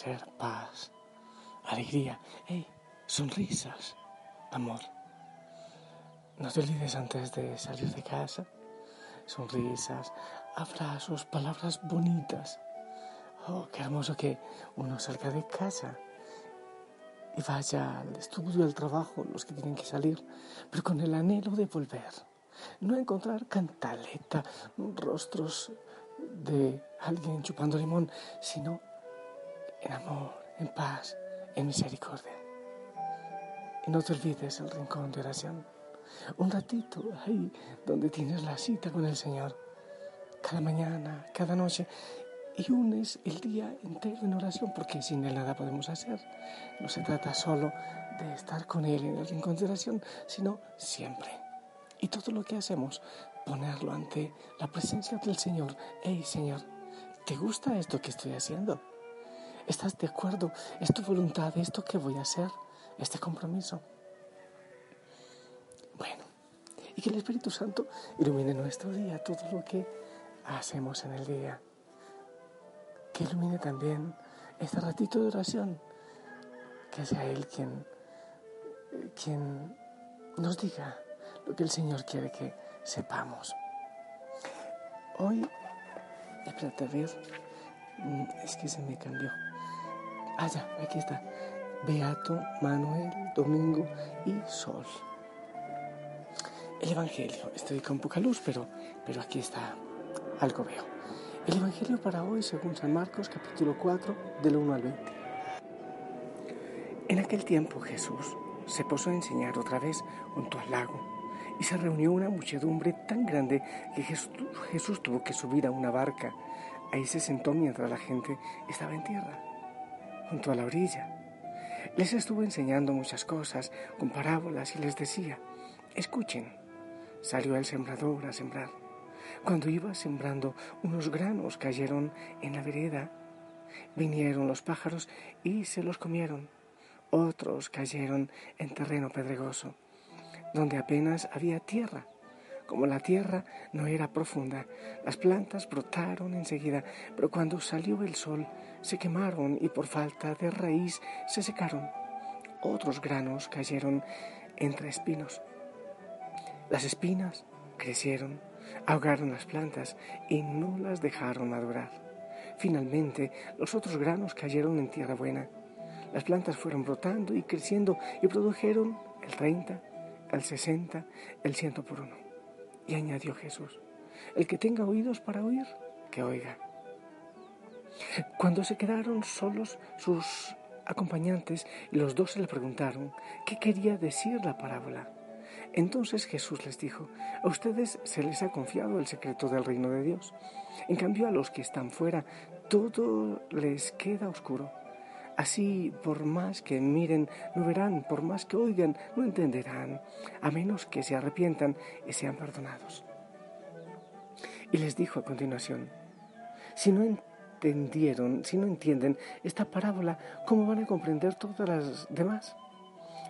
ser paz, alegría, hey, sonrisas, amor. No te olvides antes de salir de casa, sonrisas, abrazos, palabras bonitas. Oh, qué hermoso que uno salga de casa y vaya al estudio, al trabajo, los que tienen que salir, pero con el anhelo de volver. No encontrar cantaleta, rostros de alguien chupando limón, sino en amor, en paz, en misericordia. Y no te olvides el rincón de oración. Un ratito ahí donde tienes la cita con el Señor. Cada mañana, cada noche. Y unes el día entero en oración porque sin Él nada podemos hacer. No se trata solo de estar con Él en el rincón de oración, sino siempre. Y todo lo que hacemos, ponerlo ante la presencia del Señor. Hey Señor, ¿te gusta esto que estoy haciendo? ¿Estás de acuerdo? ¿Es tu voluntad esto que voy a hacer? Este compromiso. Bueno, y que el Espíritu Santo ilumine nuestro día, todo lo que hacemos en el día. Que ilumine también este ratito de oración. Que sea Él quien, quien nos diga lo que el Señor quiere que sepamos. Hoy, espérate a ver, mm, es que se me cambió. Ah, ya, aquí está. Beato, Manuel, Domingo y Sol. El Evangelio. Estoy con poca luz, pero, pero aquí está. Algo veo. El Evangelio para hoy, según San Marcos, capítulo 4, del 1 al 20. En aquel tiempo Jesús se posó a enseñar otra vez junto al lago y se reunió una muchedumbre tan grande que Jesús, tuvo que subir a una barca. Ahí se sentó mientras la gente estaba en tierra, junto a la orilla. Les estuvo enseñando muchas cosas con parábolas y les decía, escuchen, salió el sembrador a sembrar. Cuando iba sembrando, unos granos cayeron en la vereda. Vinieron los pájaros y se los comieron. Otros cayeron en terreno pedregoso donde apenas había tierra. Como la tierra no era profunda, las plantas brotaron enseguida, pero cuando salió el sol se quemaron y por falta de raíz se secaron. Otros granos cayeron entre espinos. Las espinas crecieron, ahogaron las plantas y no las dejaron madurar. Finalmente, los otros granos cayeron en tierra buena. Las plantas fueron brotando y creciendo y produjeron el 30, el 60, el ciento por uno. Y añadió Jesús, el que tenga oídos para oír, que oiga. Cuando se quedaron solos sus acompañantes, los dos se le preguntaron qué quería decir la parábola. Entonces Jesús les dijo, a ustedes se les ha confiado el secreto del reino de Dios. En cambio a los que están fuera, todo les queda oscuro. Así, por más que miren, no verán, por más que oigan, no entenderán, a menos que se arrepientan y sean perdonados. Y les dijo a continuación, si no entendieron, si no entienden esta parábola, ¿cómo van a comprender todas las demás?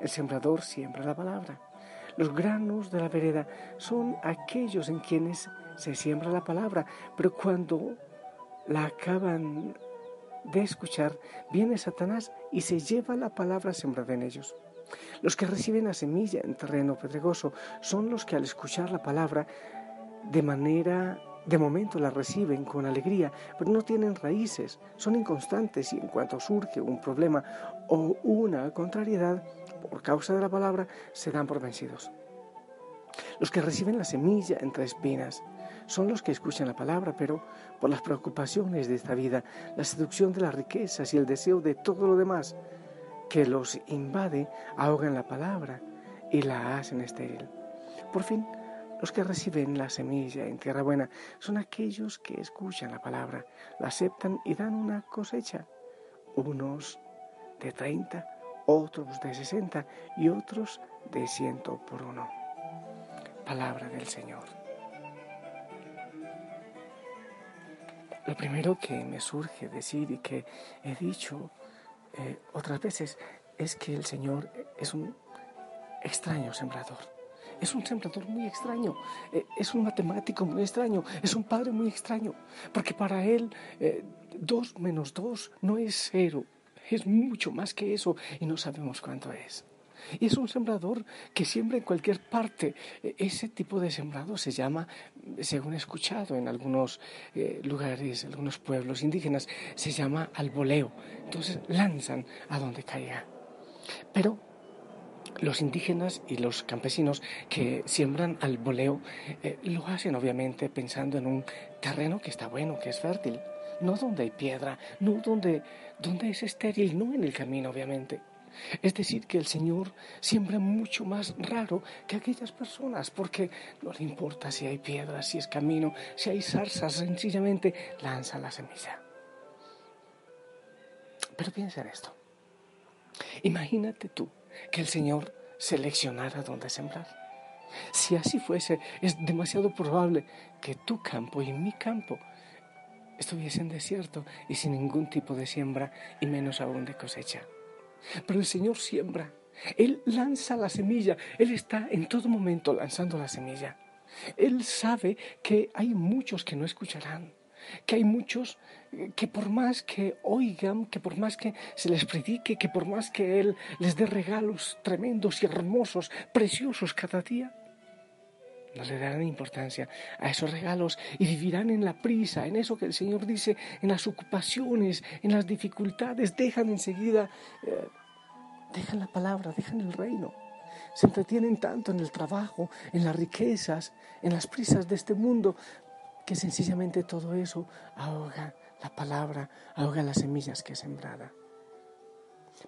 El sembrador siembra la palabra. Los granos de la vereda son aquellos en quienes se siembra la palabra, pero cuando la acaban de escuchar, viene Satanás y se lleva la palabra sembrada en ellos. Los que reciben la semilla en terreno pedregoso son los que al escuchar la palabra de manera de momento la reciben con alegría, pero no tienen raíces, son inconstantes y en cuanto surge un problema o una contrariedad por causa de la palabra, se dan por vencidos. Los que reciben la semilla entre espinas son los que escuchan la palabra, pero por las preocupaciones de esta vida, la seducción de las riquezas y el deseo de todo lo demás que los invade, ahogan la palabra y la hacen estéril. Por fin, los que reciben la semilla en tierra buena son aquellos que escuchan la palabra, la aceptan y dan una cosecha, unos de treinta, otros de sesenta y otros de ciento por uno. Palabra del Señor. Lo primero que me surge decir y que he dicho eh, otras veces es que el Señor es un extraño sembrador. Es un sembrador muy extraño, eh, es un matemático muy extraño, es un padre muy extraño, porque para él eh, dos menos dos no es cero, es mucho más que eso y no sabemos cuánto es. Y es un sembrador que siembra en cualquier parte. E, ese tipo de sembrado se llama, según he escuchado en algunos eh, lugares, algunos pueblos indígenas, se llama alboleo. Entonces lanzan a donde caiga. Pero los indígenas y los campesinos que siembran al boleo eh, lo hacen obviamente pensando en un terreno que está bueno, que es fértil, no donde hay piedra, no donde, donde es estéril, no en el camino obviamente. Es decir, que el Señor siembra mucho más raro que aquellas personas, porque no le importa si hay piedras, si es camino, si hay zarzas, sencillamente lanza la semilla. Pero piensa en esto. Imagínate tú que el Señor seleccionara dónde sembrar. Si así fuese, es demasiado probable que tu campo y mi campo estuviesen desierto y sin ningún tipo de siembra y menos aún de cosecha. Pero el Señor siembra, Él lanza la semilla, Él está en todo momento lanzando la semilla. Él sabe que hay muchos que no escucharán, que hay muchos que por más que oigan, que por más que se les predique, que por más que Él les dé regalos tremendos y hermosos, preciosos cada día, no le darán importancia a esos regalos y vivirán en la prisa, en eso que el Señor dice, en las ocupaciones, en las dificultades, dejan enseguida, eh, dejan la palabra, dejan el reino. Se entretienen tanto en el trabajo, en las riquezas, en las prisas de este mundo, que sencillamente todo eso ahoga la palabra, ahoga las semillas que es sembrada.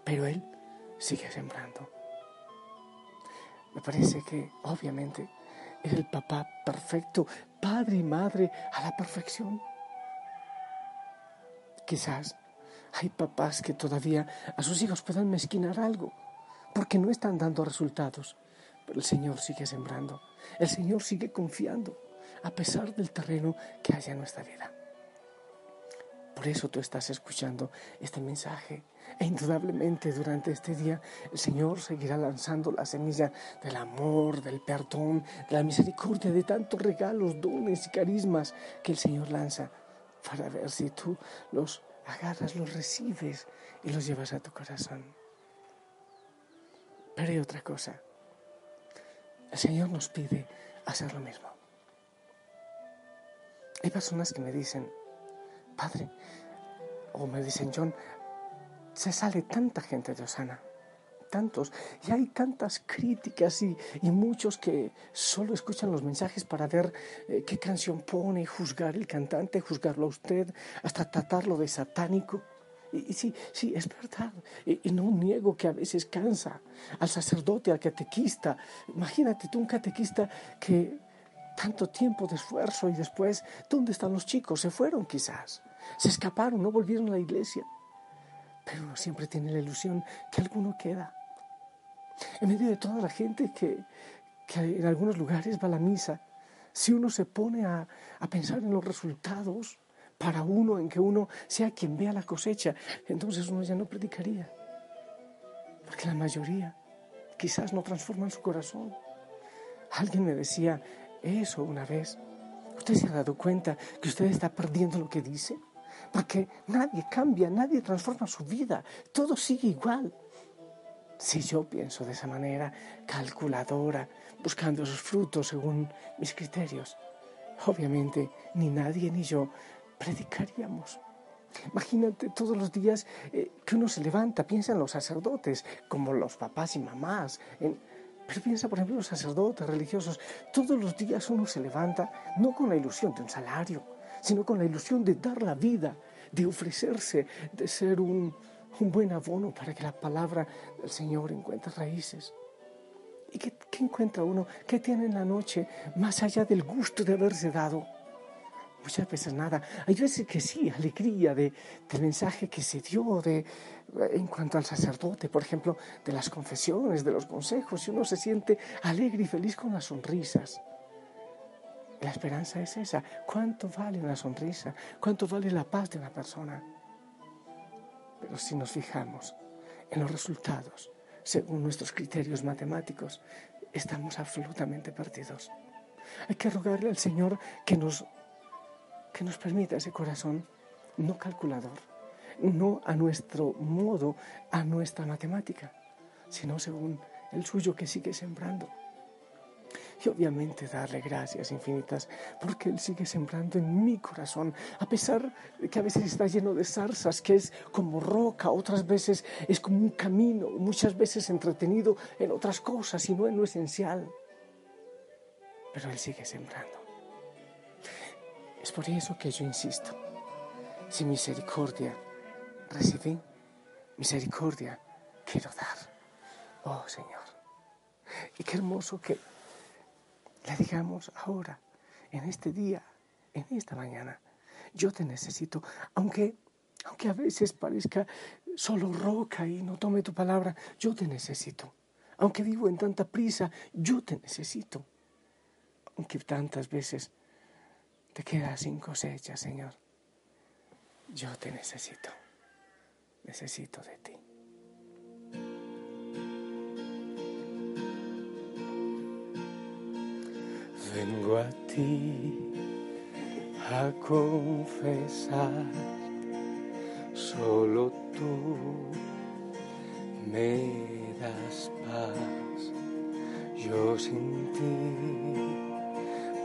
Pero Él sigue sembrando. Me parece que, obviamente, es el papá perfecto, padre y madre a la perfección. Quizás hay papás que todavía a sus hijos puedan mezquinar algo porque no están dando resultados, pero el Señor sigue sembrando, el Señor sigue confiando a pesar del terreno que haya en nuestra vida. Por eso tú estás escuchando este mensaje. E indudablemente durante este día el Señor seguirá lanzando la semilla del amor, del perdón, de la misericordia, de tantos regalos, dones y carismas que el Señor lanza para ver si tú los agarras, los recibes y los llevas a tu corazón. Pero hay otra cosa. El Señor nos pide hacer lo mismo. Hay personas que me dicen, Padre, o me dicen, John, se sale tanta gente de Osana, tantos, y hay tantas críticas y, muchos que solo escuchan los mensajes para ver eh, qué canción pone, juzgar el cantante, juzgarlo a usted, hasta tratarlo de satánico. Y, sí, sí, es verdad. Y, y, no niego que a veces cansa al sacerdote, al catequista. Imagínate tú un catequista que tanto tiempo de esfuerzo y después, ¿dónde están los chicos? Se fueron quizás, se escaparon, no volvieron a la iglesia. Pero uno siempre tiene la ilusión que alguno queda. En medio de toda la gente que, que en algunos lugares va a la misa, si uno se pone a, a pensar en los resultados para uno, en que uno sea quien vea la cosecha, entonces uno ya no predicaría. Porque la mayoría quizás no transforman su corazón. Alguien me decía, eso una vez. ¿Usted se ha dado cuenta que usted está perdiendo lo que dice? Porque nadie cambia, nadie transforma su vida, todo sigue igual. Si yo pienso de esa manera, calculadora, buscando sus frutos según mis criterios, obviamente ni nadie ni yo predicaríamos. Imagínate todos los días eh, que uno se levanta, piensa en los sacerdotes, como los papás y mamás, en, pero piensa, por ejemplo, en los sacerdotes religiosos. Todos los días uno se levanta no con la ilusión de un salario, sino con la ilusión de dar la vida, de ofrecerse, de ser un, buen abono para que la palabra del Señor encuentre raíces. ¿Y qué, qué, encuentra uno? ¿Qué tiene en la noche más allá del gusto de haberse dado? Muchas veces nada. Hay veces que sí, alegría de, del mensaje que se dio, de, en cuanto al sacerdote, por ejemplo, de las confesiones, de los consejos, y uno se siente alegre y feliz con las sonrisas. La esperanza es esa. ¿Cuánto vale una sonrisa? ¿Cuánto vale la paz de una persona? Pero si nos fijamos en los resultados, según nuestros criterios matemáticos, estamos absolutamente perdidos. Hay que rogarle al Señor que nos, que nos permita ese corazón no calculador, no a nuestro modo, a nuestra matemática, sino según el suyo que sigue sembrando. Y obviamente darle gracias infinitas porque Él sigue sembrando en mi corazón, a pesar de que a veces está lleno de zarzas, que es como roca, otras veces es como un camino, muchas veces entretenido en otras cosas y no en lo esencial. Pero Él sigue sembrando. Es por eso que yo insisto, si misericordia recibí, misericordia quiero dar. Oh Señor. Y qué hermoso que le digamos ahora, en este día, en esta mañana, yo te necesito, aunque, aunque a veces parezca solo roca y no tome tu palabra, yo te necesito. Aunque vivo en tanta prisa, yo te necesito. Aunque tantas veces te quedas sin cosecha, Señor. Yo te necesito. Necesito de ti. Vengo a ti a confesar, solo tú me das paz. Yo sin ti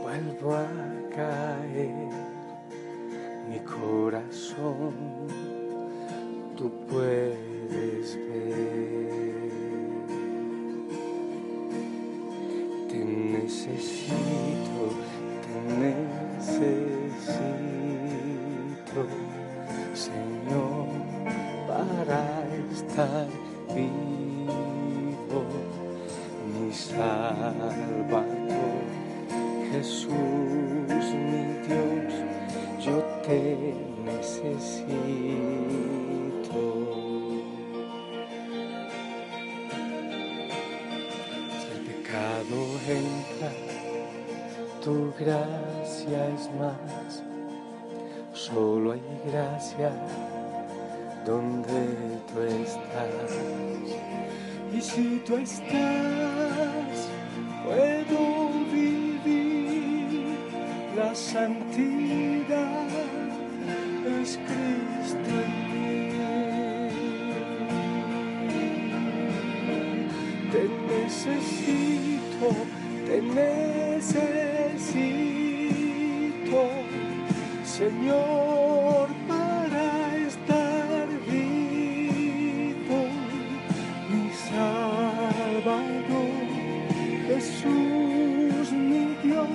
vuelvo a caer mi corazón, vivo, mi Salvador. Jesús, mi Dios, yo te necesito. Si el pecado entra, tu gracia es más. Solo hay gracia donde tú estás. Y si tú estás, puedo la santidad es Cristo en mí. Te necesito, te necesito, Señor, Jesús, mi Dios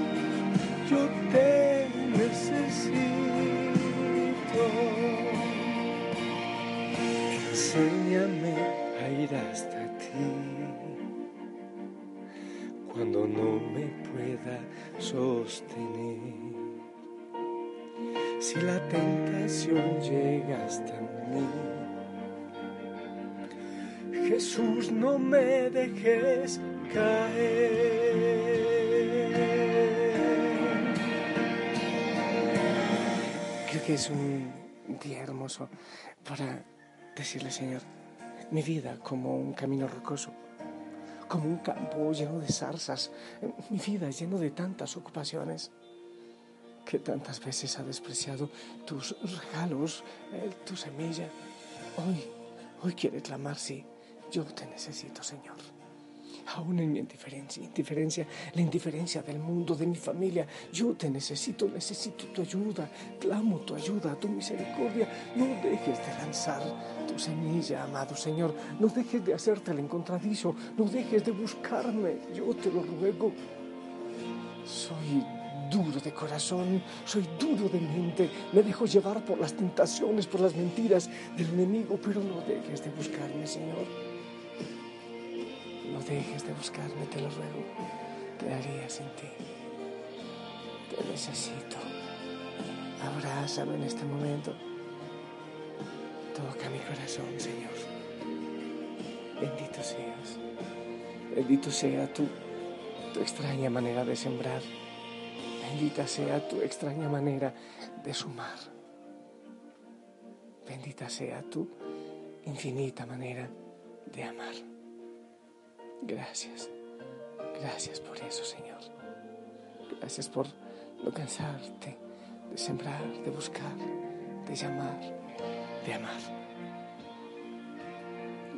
yo te necesito. Enséñame a ir hasta ti cuando no me pueda sostener. Si la tentación llega hasta mí, Jesús, no me dejes caer. que es un día hermoso para decirle, Señor, mi vida como un camino rocoso, como un campo lleno de zarzas, mi vida lleno de tantas ocupaciones que tantas veces ha despreciado tus regalos, eh, tu semilla. Hoy, hoy quiere clamar, sí, yo te necesito, Señor aún en mi indiferencia, indiferencia, la indiferencia del mundo, de mi familia. Yo te necesito, necesito tu ayuda, clamo tu ayuda, tu misericordia. No dejes de lanzar tu semilla, amado Señor. No dejes de hacerte el encontradizo, no dejes de buscarme. Yo te lo ruego. Soy duro de corazón, soy duro de mente, me dejo llevar por las tentaciones, por las mentiras del enemigo, pero no dejes de buscarme, Señor. No dejes de buscarme, te lo ruego. ¿Qué haría sin ti? Te necesito. Abrázame en este momento. Toca mi corazón, Señor. Bendito seas. Bendito sea tu, tu extraña manera de sembrar. Bendita sea tu extraña manera de sumar. Bendita sea tu infinita manera de amar. Gracias. Gracias por eso, Señor. Gracias por no cansarte de sembrar, de buscar, de llamar, de amar.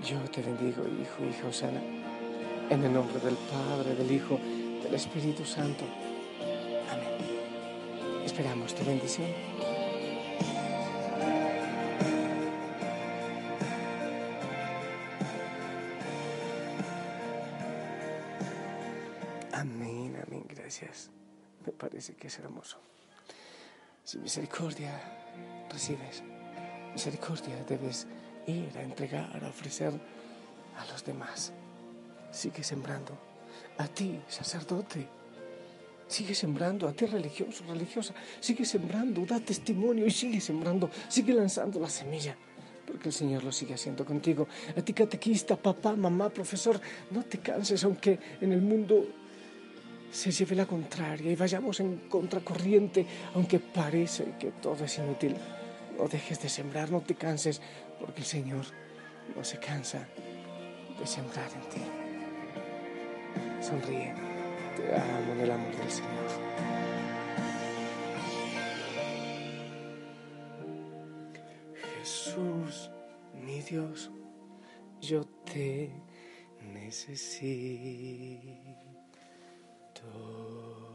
Yo te bendigo, hijo, hijo sana, en el nombre del Padre, del Hijo, del Espíritu Santo. Amén. Esperamos tu bendición. Parece que es hermoso. Si misericordia recibes, misericordia debes ir a entregar, a ofrecer a los demás. Sigue sembrando. A ti, sacerdote. Sigue sembrando, a ti religioso, religiosa. Sigue sembrando, da testimonio y sigue sembrando. Sigue lanzando la semilla. Porque el Señor lo sigue haciendo contigo. A ti, catequista, papá, mamá, profesor, no te canses, aunque en el mundo se lleve la contraria y vayamos en contracorriente, aunque parece que todo es inútil. No dejes de sembrar, no te canses, porque el Señor no se cansa de sembrar en ti. Sonríe, te amo en el amor del Señor. Jesús, mi Dios, yo te necesito. Christus.